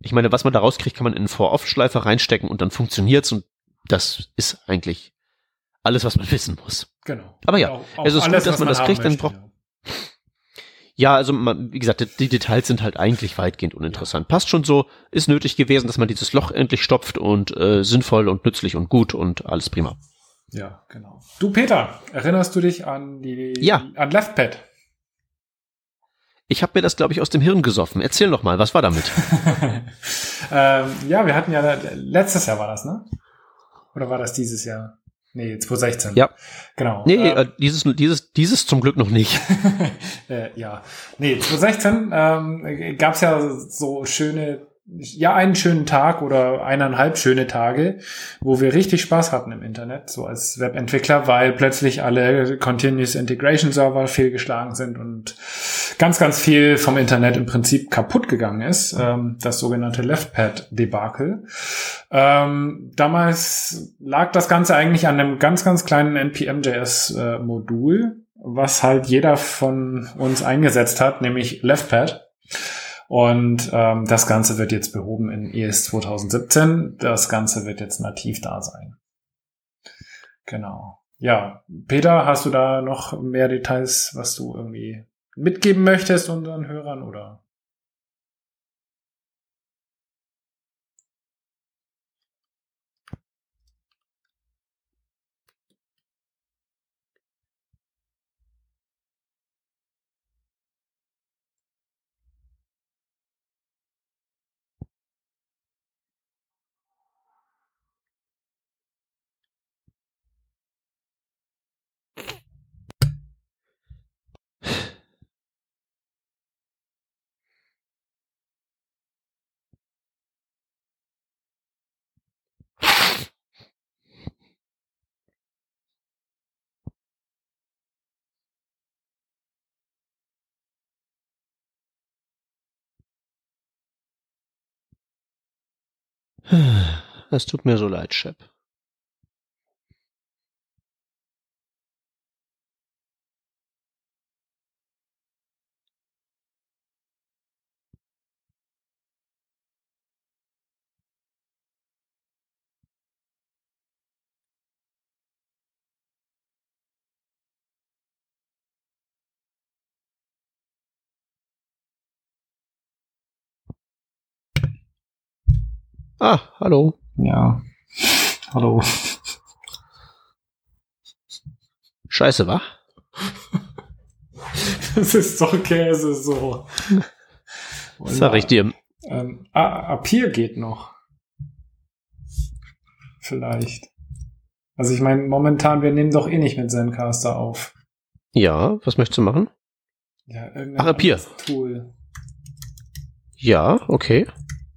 ich meine, was man da rauskriegt, kann man in einen For-Off-Schleifer reinstecken und dann funktioniert's und das ist eigentlich alles, was man wissen muss. Genau. Aber ja, Auch- auch es ist alles, gut, dass man das kriegt, dann möchte, braucht, ja. ja, also man, wie gesagt, die, Details sind halt eigentlich weitgehend uninteressant. Passt schon so, ist nötig gewesen, dass man dieses Loch endlich stopft und äh, sinnvoll und nützlich und gut und alles prima. Ja, genau. Du, Peter, erinnerst du dich an die, Ja. an LeftPad? Ich habe mir das, glaube ich, aus dem Hirn gesoffen. Erzähl noch mal, was war damit? ähm, ja, wir hatten ja, letztes Jahr war das, ne? Oder war das dieses Jahr? Nee, 2016. Ja. Genau. Nee, Äh, äh, dieses, dieses, dieses zum Glück noch nicht. äh, ja. Nee, 2016 ähm, gab es ja so schöne, ja, einen schönen Tag oder eineinhalb schöne Tage, wo wir richtig Spaß hatten im Internet, so als Webentwickler, weil plötzlich alle Continuous Integration Server fehlgeschlagen sind und ganz, ganz viel vom Internet im Prinzip kaputt gegangen ist. Ähm, das sogenannte LeftPad-Debakel. Ähm, damals lag das Ganze eigentlich an einem ganz, ganz kleinen NPM.js-Modul, was halt jeder von uns eingesetzt hat, nämlich LeftPad. Und ähm, das Ganze wird jetzt behoben in ES 2017. Das Ganze wird jetzt nativ da sein. Genau. Ja, Peter, hast du da noch mehr Details, was du irgendwie mitgeben möchtest unseren Hörern oder? Es tut mir so leid, Shep. Ah, hallo. Ja. Hallo. Scheiße, wa? Das ist doch Käse so. Sag ich dir. Ähm, ah, Apir geht noch. Vielleicht. Also ich meine, momentan, wir nehmen doch eh nicht mit Zencaster auf. Ja, was möchtest du machen? Ja, irgendein Ach, anderes Tool. Ja, okay.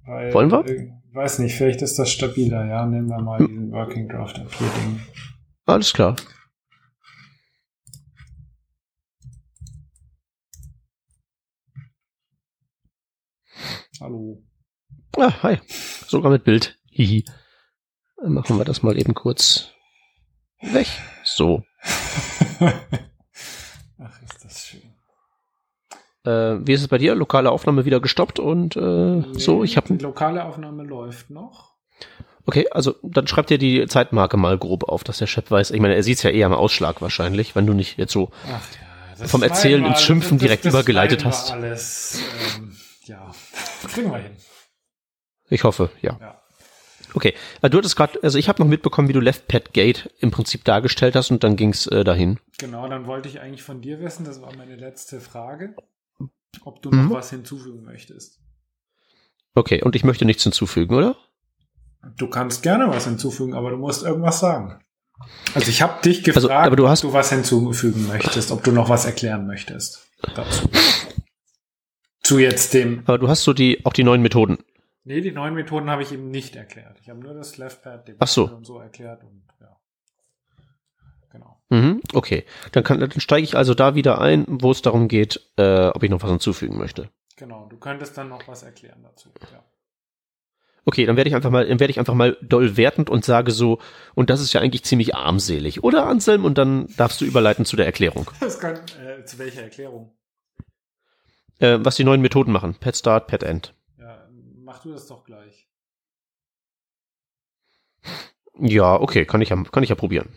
Weil, Wollen wir? Weiß nicht, vielleicht ist das stabiler, ja. Nehmen wir mal diesen Working Draft Appier-Ding. Alles klar. Hallo. Ah, hi. Sogar mit Bild. Hihi. Dann machen wir das mal eben kurz weg. So. Ach, ist. Äh, wie ist es bei dir? Lokale Aufnahme wieder gestoppt und äh, so. Ich habe lokale Aufnahme läuft noch. Okay, also dann schreib dir die Zeitmarke mal grob auf, dass der Chef weiß. Ich meine, er sieht's ja eher am Ausschlag wahrscheinlich, wenn du nicht jetzt so. Ja, das Vom Erzählen ins. Schimpfen Das- direkt das übergeleitet schneiden wir hast. Alles, ähm, ja, kriegen wir hin. Ich hoffe, ja. Ja. Okay, äh, du hattest gerade, also ich habe noch mitbekommen, wie du Left Pad Gate im Prinzip dargestellt hast und dann ging's äh, dahin. Genau, dann wollte ich eigentlich von dir wissen, das war meine letzte Frage, ob du Mhm. noch was hinzufügen möchtest. Okay, und ich möchte nichts hinzufügen, oder? Du kannst gerne was hinzufügen, aber du musst irgendwas sagen. Also ich habe dich gefragt, Also, aber du hast- ob du was hinzufügen möchtest, ob du noch was erklären möchtest dazu. Zu jetzt dem. Aber du hast so die auch die neuen Methoden. Nee, die neuen Methoden habe ich ihm nicht erklärt. Ich habe nur das Leftpad Ach so. und so erklärt und. Mhm, okay, dann, kann, dann steige ich also da wieder ein, wo es darum geht, äh, ob ich noch was hinzufügen möchte. Genau. Du könntest dann noch was erklären dazu. Ja. Okay, dann werde ich einfach mal, dann werde ich einfach mal doll wertend und sage so, und das ist ja eigentlich ziemlich armselig, oder Anselm? Und dann darfst du überleiten zu der Erklärung. Das kann, äh, zu welcher Erklärung? Äh, was die neuen Methoden machen. Pet Start, Pet End. Ja, mach du das doch gleich. Ja, okay, kann ich ja, kann ich ja probieren.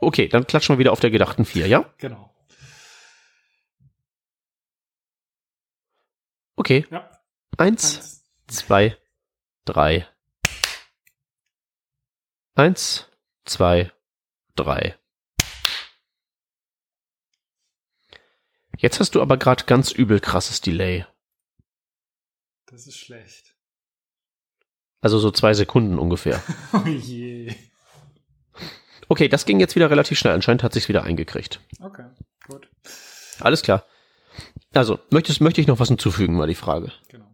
Okay, dann klatschen wir wieder auf der gedachten vier, ja? Genau. Okay. Ja. Eins, Eins. zwei, drei. Eins, zwei, drei. Jetzt hast du aber gerade ganz übel krasses Delay. Das ist schlecht. Also so zwei Sekunden ungefähr. Oh je. Okay, das ging jetzt wieder relativ schnell. Anscheinend hat sich's wieder eingekriegt. Okay, gut. Alles klar. Also, möchtest, möchte ich noch was hinzufügen, war die Frage. Genau.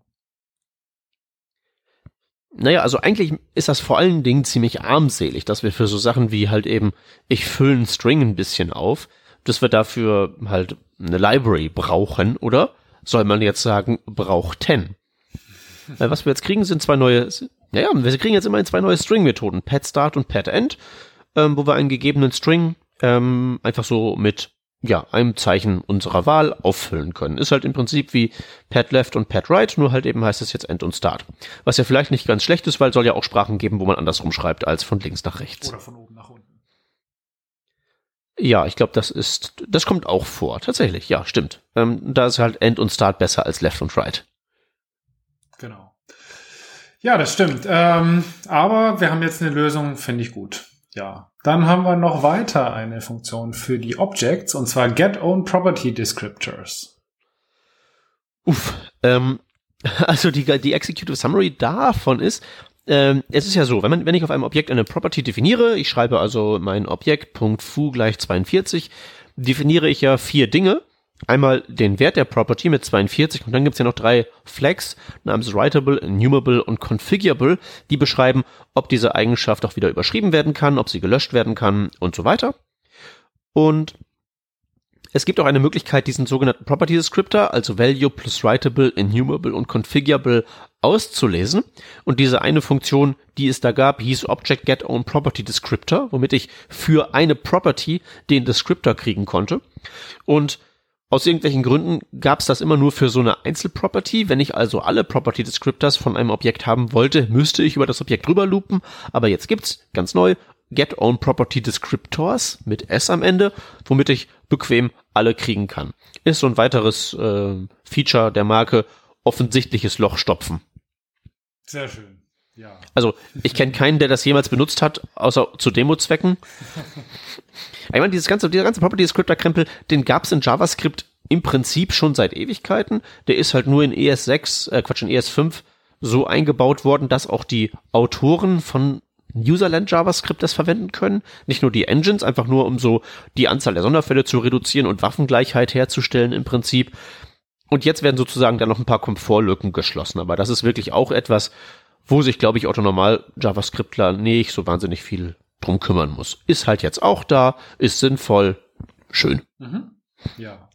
Naja, also eigentlich ist das vor allen Dingen ziemlich armselig, dass wir für so Sachen wie halt eben, ich fülle einen String ein bisschen auf, dass wir dafür halt eine Library brauchen, oder? Soll man jetzt sagen, brauchten? Weil was wir jetzt kriegen, sind zwei neue, naja, wir kriegen jetzt immerhin zwei neue String-Methoden, Pet Start und Pet End, ähm, wo wir einen gegebenen String ähm, einfach so mit ja, einem Zeichen unserer Wahl auffüllen können. Ist halt im Prinzip wie Pad Left und Pad Right, nur halt eben heißt es jetzt End und Start. Was ja vielleicht nicht ganz schlecht ist, weil es soll ja auch Sprachen geben, wo man andersrum schreibt als von links nach rechts. Oder von oben nach unten. Ja, ich glaube, das ist, das kommt auch vor. Tatsächlich, ja, stimmt. Ähm, da ist halt End und Start besser als Left und Right. Genau. Ja, das stimmt. Ähm, aber wir haben jetzt eine Lösung, finde ich gut. Ja. Dann haben wir noch weiter eine Funktion für die Objects, und zwar Get Own Property Descriptors. Uff, ähm, also die, die Executive Summary davon ist, ähm, es ist ja so, wenn, man, wenn ich auf einem Objekt eine Property definiere, ich schreibe also mein Objekt .foo gleich 42, definiere ich ja vier Dinge. Einmal den Wert der Property mit 42 und dann gibt's ja noch drei Flags namens Writable, Enumerable und Configurable, die beschreiben, ob diese Eigenschaft auch wieder überschrieben werden kann, ob sie gelöscht werden kann und so weiter. Und es gibt auch eine Möglichkeit, diesen sogenannten Property Descriptor, also Value plus Writable, Enumerable und Configurable auszulesen. Und diese eine Funktion, die es da gab, hieß Object Get Own Property Descriptor, womit ich für eine Property den Descriptor kriegen konnte. Und aus irgendwelchen Gründen gab es das immer nur für so eine Einzelproperty. Wenn ich also alle Property Descriptors von einem Objekt haben wollte, müsste ich über das Objekt drüber loopen. Aber jetzt gibt's ganz neu Get Own Property Descriptors mit S am Ende, womit ich bequem alle kriegen kann. Ist so ein weiteres äh, Feature der Marke offensichtliches Loch stopfen. Sehr schön. Ja. Also ich kenne keinen, der das jemals benutzt hat, außer zu Demo-Zwecken. Ich meine, dieses ganze, dieser ganze Property Descriptor Krempel, den gab's in JavaScript im Prinzip schon seit Ewigkeiten. Der ist halt nur in ES6, äh Quatsch, in ES5 so eingebaut worden, dass auch die Autoren von Userland JavaScript das verwenden können. Nicht nur die Engines, einfach nur um so die Anzahl der Sonderfälle zu reduzieren und Waffengleichheit herzustellen im Prinzip. Und jetzt werden sozusagen dann noch ein paar Komfortlücken geschlossen. Aber das ist wirklich auch etwas, wo sich, glaube ich, Otto Normal JavaScriptler nicht so wahnsinnig viel drum kümmern muss. Ist halt jetzt auch da, ist sinnvoll, schön. Mhm. Ja.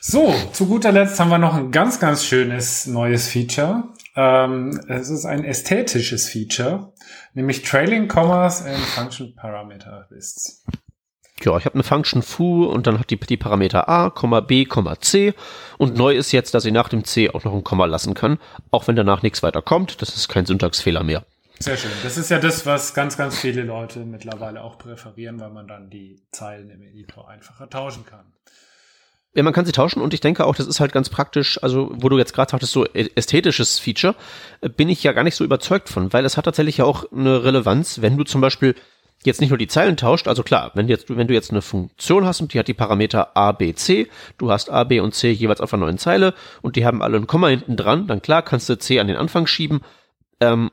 So, zu guter Letzt haben wir noch ein ganz, ganz schönes neues Feature. Ähm, es ist ein ästhetisches Feature, nämlich Trailing Commas and Function Parameter Lists. Ja, ich habe eine Function foo und dann hat die die Parameter a, b, c und neu ist jetzt, dass ich nach dem c auch noch ein Komma lassen kann, auch wenn danach nichts weiter kommt. Das ist kein Syntaxfehler mehr. Sehr schön. Das ist ja das, was ganz, ganz viele Leute mittlerweile auch präferieren, weil man dann die Zeilen im Editor einfacher tauschen kann. Ja, man kann sie tauschen und ich denke auch, das ist halt ganz praktisch, also wo du jetzt gerade sagtest, so ästhetisches Feature, äh, bin ich ja gar nicht so überzeugt von, weil es hat tatsächlich ja auch eine Relevanz, wenn du zum Beispiel jetzt nicht nur die Zeilen tauscht, also klar, wenn, jetzt, wenn du jetzt eine Funktion hast und die hat die Parameter a, b, c, du hast a, b und c jeweils auf einer neuen Zeile und die haben alle ein Komma hinten dran, dann klar kannst du c an den Anfang schieben, ähm,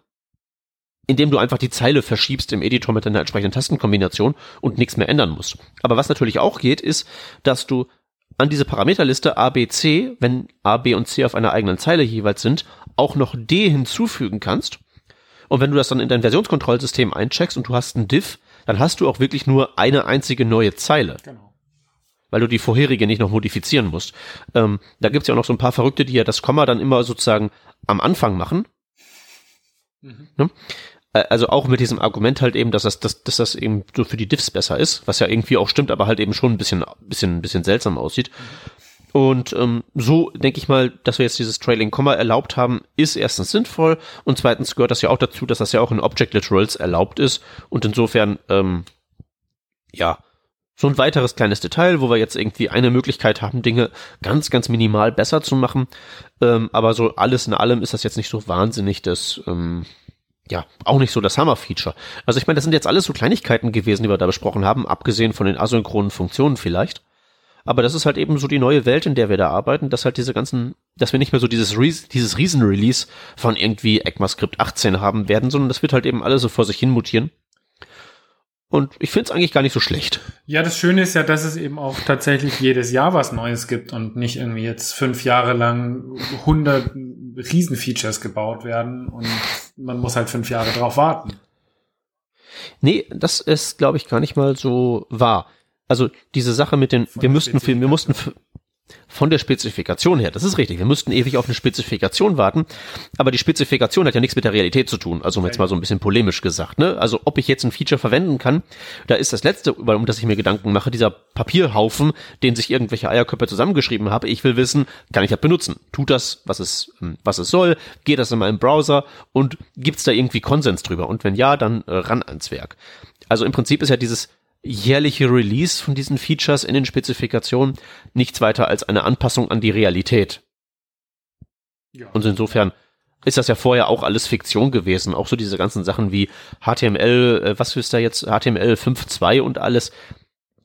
indem du einfach die Zeile verschiebst im Editor mit deiner entsprechenden Tastenkombination und nichts mehr ändern musst. Aber was natürlich auch geht, ist, dass du an diese Parameterliste A, B, C, wenn A, B und C auf einer eigenen Zeile jeweils sind, auch noch D hinzufügen kannst. Und wenn du das dann in dein Versionskontrollsystem eincheckst und du hast ein Diff, dann hast du auch wirklich nur eine einzige neue Zeile. Genau. Weil du die vorherige nicht noch modifizieren musst. Ähm, da gibt's ja auch noch so ein paar Verrückte, die ja das Komma dann immer sozusagen am Anfang machen. Mhm. Ne? Also auch mit diesem Argument halt eben, dass das, dass, dass das eben so für die Diffs besser ist, was ja irgendwie auch stimmt, aber halt eben schon ein bisschen, bisschen, bisschen seltsam aussieht. Und ähm, so denke ich mal, dass wir jetzt dieses Trailing Komma erlaubt haben, ist erstens sinnvoll und zweitens gehört das ja auch dazu, dass das ja auch in Object Literals erlaubt ist und insofern ähm, ja so ein weiteres kleines Detail, wo wir jetzt irgendwie eine Möglichkeit haben, Dinge ganz, ganz minimal besser zu machen. Ähm, aber so alles in allem ist das jetzt nicht so wahnsinnig das, ähm, ja, auch nicht so das Hammer-Feature. Also ich meine, das sind jetzt alles so Kleinigkeiten gewesen, die wir da besprochen haben, abgesehen von den asynchronen Funktionen vielleicht. Aber das ist halt eben so die neue Welt, in der wir da arbeiten, dass halt diese ganzen, dass wir nicht mehr so dieses, Ries dieses Riesen-Release von irgendwie ECMAScript 18 haben werden, sondern das wird halt eben alles so vor sich hin mutieren. Und ich finde es eigentlich gar nicht so schlecht. Ja, das Schöne ist ja, dass es eben auch tatsächlich jedes Jahr was Neues gibt und nicht irgendwie jetzt fünf Jahre lang 100 Riesenfeatures gebaut werden und man muss halt fünf Jahre drauf warten. Nee, das ist, glaube ich, gar nicht mal so wahr. Also diese Sache mit den, wir müssten, wir mussten, von der Spezifikation her, das ist richtig. Wir müssten ewig auf eine Spezifikation warten, aber die Spezifikation hat ja nichts mit der Realität zu tun. Also jetzt mal so ein bisschen polemisch gesagt. Ne? Also ob ich jetzt ein Feature verwenden kann, da ist das letzte, um das ich mir Gedanken mache, dieser Papierhaufen, den sich irgendwelche Eierköpfe zusammengeschrieben habe. Ich will wissen, kann ich das benutzen? Tut das, was es, hm, was es soll? Geht das in meinem Browser? Und gibt's da irgendwie Konsens drüber? Und wenn ja, dann äh, ran ans Werk. Also im Prinzip ist ja dieses jährliche Release von diesen Features in den Spezifikationen nichts weiter als eine Anpassung an die Realität. Ja. Und insofern ist das ja vorher auch alles Fiktion gewesen. Auch so diese ganzen Sachen wie HTML, äh, was ist da jetzt, HTML 5.2 und alles.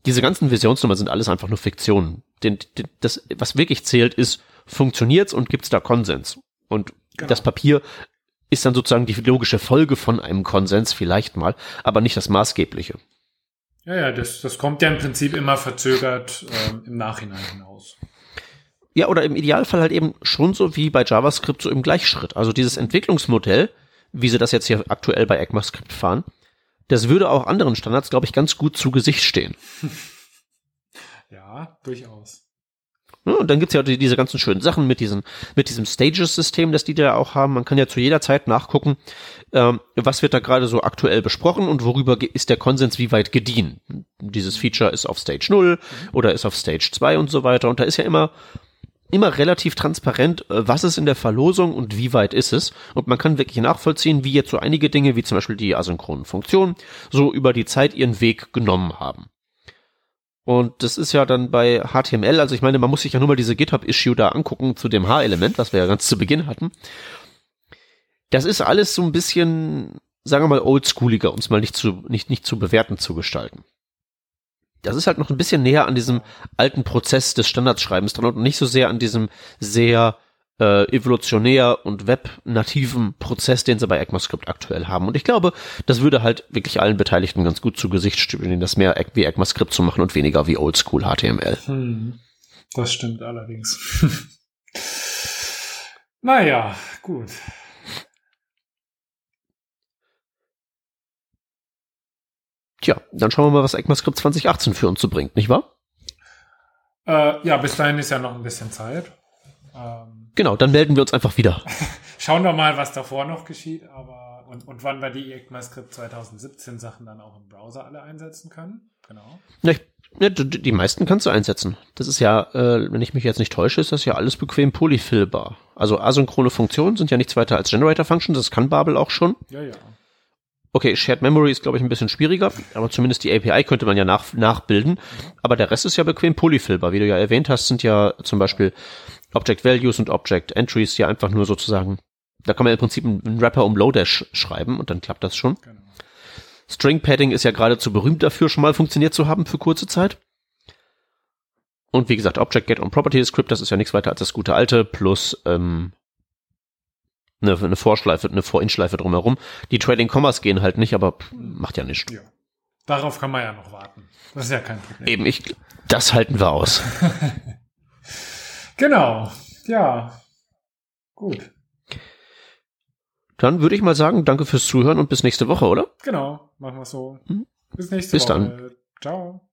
Diese ganzen Visionsnummern sind alles einfach nur Fiktionen. Den, den, das, was wirklich zählt, ist, funktioniert's und gibt's da Konsens? Und genau. das Papier ist dann sozusagen die logische Folge von einem Konsens vielleicht mal, aber nicht das maßgebliche. Ja, ja, das, das kommt ja im Prinzip immer verzögert ähm, im Nachhinein hinaus. Ja, oder im Idealfall halt eben schon so wie bei JavaScript so im Gleichschritt. Also dieses Entwicklungsmodell, wie sie das jetzt hier aktuell bei ECMAScript fahren, das würde auch anderen Standards, glaube ich, ganz gut zu Gesicht stehen. ja, durchaus. Ja, und dann gibt's ja die, diese ganzen schönen Sachen mit diesem, mit diesem Stages-System, das die da auch haben. Man kann ja zu jeder Zeit nachgucken, ähm, was wird da gerade so aktuell besprochen und worüber ist der Konsens wie weit gediehen. Dieses Feature ist auf Stage 0 oder ist auf Stage 2 und so weiter. Und da ist ja immer, immer relativ transparent, äh, was ist in der Verlosung und wie weit ist es. Und man kann wirklich nachvollziehen, wie jetzt so einige Dinge, wie zum Beispiel die asynchronen Funktionen, so über die Zeit ihren Weg genommen haben. Und das ist ja dann bei HTML, also ich meine, man muss sich ja nur mal diese GitHub-Issue da angucken zu dem H-Element, was wir ja ganz zu Beginn hatten. Das ist alles so ein bisschen, sagen wir mal, oldschooliger, uns mal nicht zu, nicht, nicht zu bewerten zu gestalten. Das ist halt noch ein bisschen näher an diesem alten Prozess des Standardschreibens dran und nicht so sehr an diesem sehr äh, evolutionär und web-nativen Prozess, den sie bei ECMAScript aktuell haben. Und ich glaube, das würde halt wirklich allen Beteiligten ganz gut zu Gesicht stehen, das mehr wie ECMAScript zu machen und weniger wie Oldschool HTML. Hm, das stimmt allerdings. naja, gut. Tja, dann schauen wir mal, was ECMAScript 2018 für uns zu bringt, nicht wahr? Äh, ja, bis dahin ist ja noch ein bisschen Zeit. Ähm, genau, dann melden wir uns einfach wieder. Schauen wir mal, was davor noch geschieht, aber und, und wann wir die ECMAScript 2017 Sachen dann auch im Browser alle einsetzen können. Genau. Ja, ich, ja, die meisten kannst du einsetzen. Das ist ja, äh, wenn ich mich jetzt nicht täusche, ist das ja alles bequem polyfillbar. Also asynchrone Funktionen sind ja nichts weiter als Generator Functions, das kann Babel auch schon. Ja, ja. Okay, Shared Memory ist, glaube ich, ein bisschen schwieriger, aber zumindest die API könnte man ja nach, nachbilden. Aber der Rest ist ja bequem polyfillbar. Wie du ja erwähnt hast, sind ja zum Beispiel Object Values und Object Entries ja einfach nur sozusagen, da kann man im Prinzip einen Wrapper um Lodash schreiben und dann klappt das schon. Genau. String Padding ist ja geradezu berühmt dafür, schon mal funktioniert zu haben für kurze Zeit. Und wie gesagt, Object Get und Property Script, das ist ja nichts weiter als das gute alte, plus ähm, eine, eine Vorschleife, eine For-In-Schleife drumherum. Die Trading Commas gehen halt nicht, aber macht ja nichts. Ja. Darauf kann man ja noch warten. Das ist ja kein Problem. Eben, ich, das halten wir aus. Genau, ja. Gut. Dann würde ich mal sagen, danke fürs Zuhören und bis nächste Woche, oder? Genau, machen wir so. Bis nächste bis Woche. Bis dann. Ciao.